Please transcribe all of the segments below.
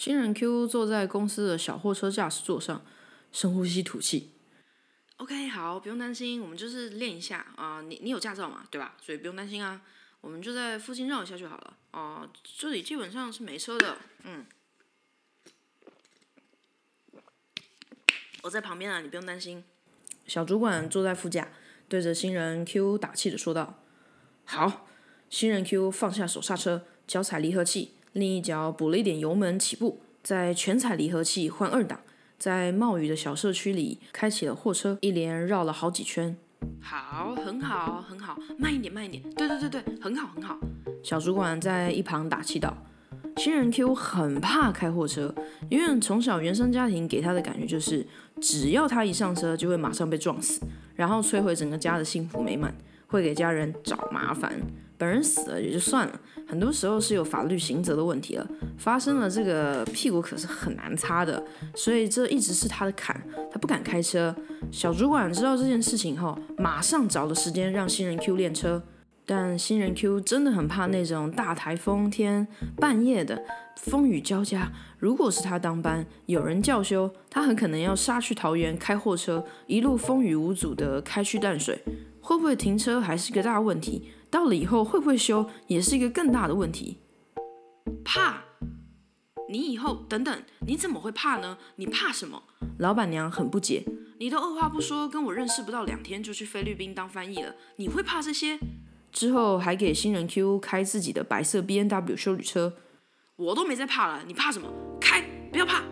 新人 Q 坐在公司的小货车驾驶座上，深呼吸吐气。OK，好，不用担心，我们就是练一下啊。你你有驾照嘛，对吧？所以不用担心啊。我们就在附近绕一下就好了。哦，这里基本上是没车的。嗯，我在旁边啊，你不用担心。小主管坐在副驾，对着新人 Q 打气的说道：“好。”新人 Q 放下手刹车，脚踩离合器，另一脚补了一点油门起步，再全踩离合器换二档，在冒雨的小社区里开启了货车，一连绕了好几圈。好，很好，很好，慢一点，慢一点。对对对对，很好，很好。小主管在一旁打气道：“新人 Q 很怕开货车，因为从小原生家庭给他的感觉就是，只要他一上车就会马上被撞死，然后摧毁整个家的幸福美满，会给家人找麻烦。”本人死了也就算了，很多时候是有法律刑责的问题了。发生了这个屁股可是很难擦的，所以这一直是他的坎，他不敢开车。小主管知道这件事情后，马上找了时间让新人 Q 练车。但新人 Q 真的很怕那种大台风天半夜的风雨交加，如果是他当班，有人叫休，他很可能要杀去桃园开货车，一路风雨无阻的开去淡水，会不会停车还是个大问题。到了以后会不会修，也是一个更大的问题。怕？你以后等等，你怎么会怕呢？你怕什么？老板娘很不解。你都二话不说跟我认识不到两天就去菲律宾当翻译了，你会怕这些？之后还给新人 Q 开自己的白色 B N W 修理车，我都没在怕了，你怕什么？开，不要怕。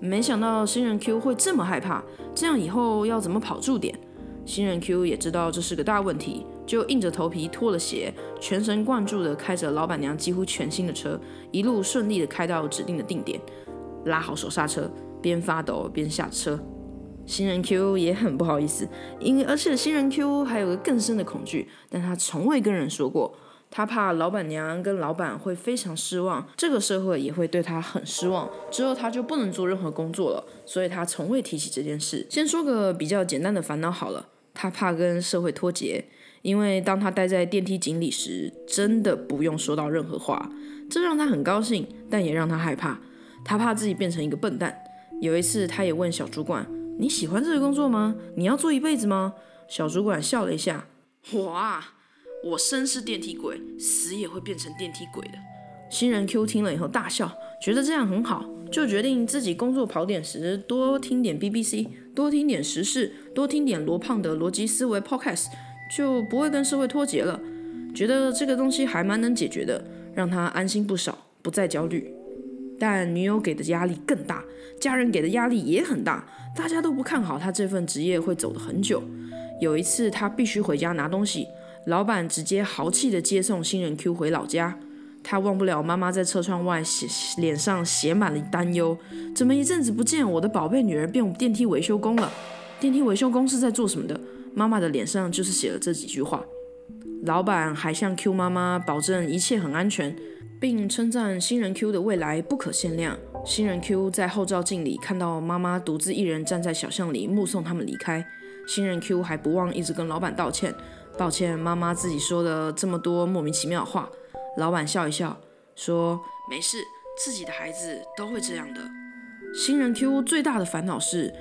没想到新人 Q 会这么害怕，这样以后要怎么跑驻点？新人 Q 也知道这是个大问题。就硬着头皮脱了鞋，全神贯注地开着老板娘几乎全新的车，一路顺利地开到指定的定点，拉好手刹车，边发抖边下车。新人 Q 也很不好意思，因而且新人 Q 还有个更深的恐惧，但他从未跟人说过，他怕老板娘跟老板会非常失望，这个社会也会对他很失望，之后他就不能做任何工作了，所以他从未提起这件事。先说个比较简单的烦恼好了，他怕跟社会脱节。因为当他待在电梯井里时，真的不用说到任何话，这让他很高兴，但也让他害怕。他怕自己变成一个笨蛋。有一次，他也问小主管：“你喜欢这个工作吗？你要做一辈子吗？”小主管笑了一下：“我啊，我生是电梯鬼，死也会变成电梯鬼的。”新人 Q 听了以后大笑，觉得这样很好，就决定自己工作跑点时多听点 BBC，多听点时事，多听点罗胖的逻辑思维 Podcast。就不会跟社会脱节了，觉得这个东西还蛮能解决的，让他安心不少，不再焦虑。但女友给的压力更大，家人给的压力也很大，大家都不看好他这份职业会走得很久。有一次他必须回家拿东西，老板直接豪气的接送新人 Q 回老家，他忘不了妈妈在车窗外写脸上写满了担忧，怎么一阵子不见，我的宝贝女儿变电梯维修工了？电梯维修工是在做什么的？妈妈的脸上就是写了这几句话。老板还向 Q 妈妈保证一切很安全，并称赞新人 Q 的未来不可限量。新人 Q 在后照镜里看到妈妈独自一人站在小巷里目送他们离开。新人 Q 还不忘一直跟老板道歉，抱歉妈妈自己说了这么多莫名其妙的话。老板笑一笑说：“没事，自己的孩子都会这样的。”新人 Q 最大的烦恼是，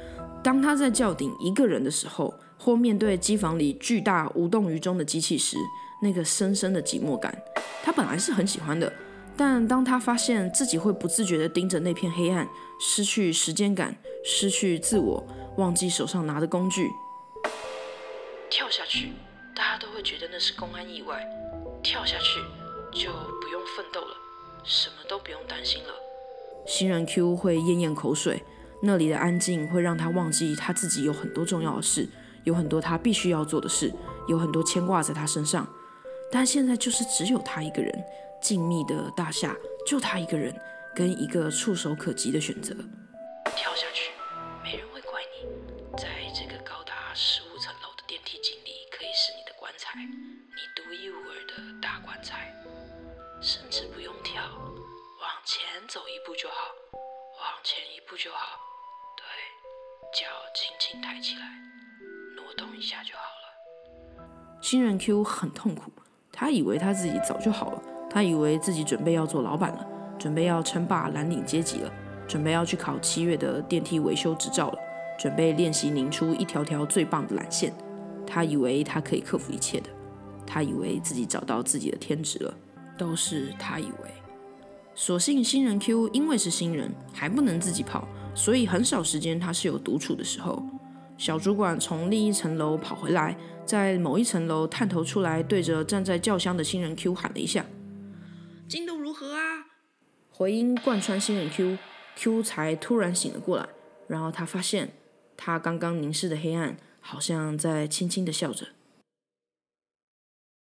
当他在轿顶一个人的时候。或面对机房里巨大无动于衷的机器时，那个深深的寂寞感，他本来是很喜欢的。但当他发现自己会不自觉地盯着那片黑暗，失去时间感，失去自我，忘记手上拿的工具，跳下去，大家都会觉得那是公安意外。跳下去就不用奋斗了，什么都不用担心了。新人 Q 会咽咽口水，那里的安静会让他忘记他自己有很多重要的事。有很多他必须要做的事，有很多牵挂在他身上，但现在就是只有他一个人，静谧的大厦，就他一个人，跟一个触手可及的选择。跳下去，没人会怪你。在这个高达十五层楼的电梯井里，可以是你的棺材，你独一无二的大棺材。甚至不用跳，往前走一步就好，往前一步就好。对，脚轻轻抬起来。挪动一下就好了。新人 Q 很痛苦，他以为他自己早就好了，他以为自己准备要做老板了，准备要称霸蓝领阶级了。准备要去考七月的电梯维修执照了，准备练习拧出一条条最棒的缆线。他以为他可以克服一切的，他以为自己找到自己的天职了，都是他以为。所幸新人 Q 因为是新人，还不能自己跑，所以很少时间他是有独处的时候。小主管从另一层楼跑回来，在某一层楼探头出来，对着站在轿厢的新人 Q 喊了一下：“进度如何啊？”回音贯穿新人 Q，Q 才突然醒了过来，然后他发现他刚刚凝视的黑暗好像在轻轻的笑着。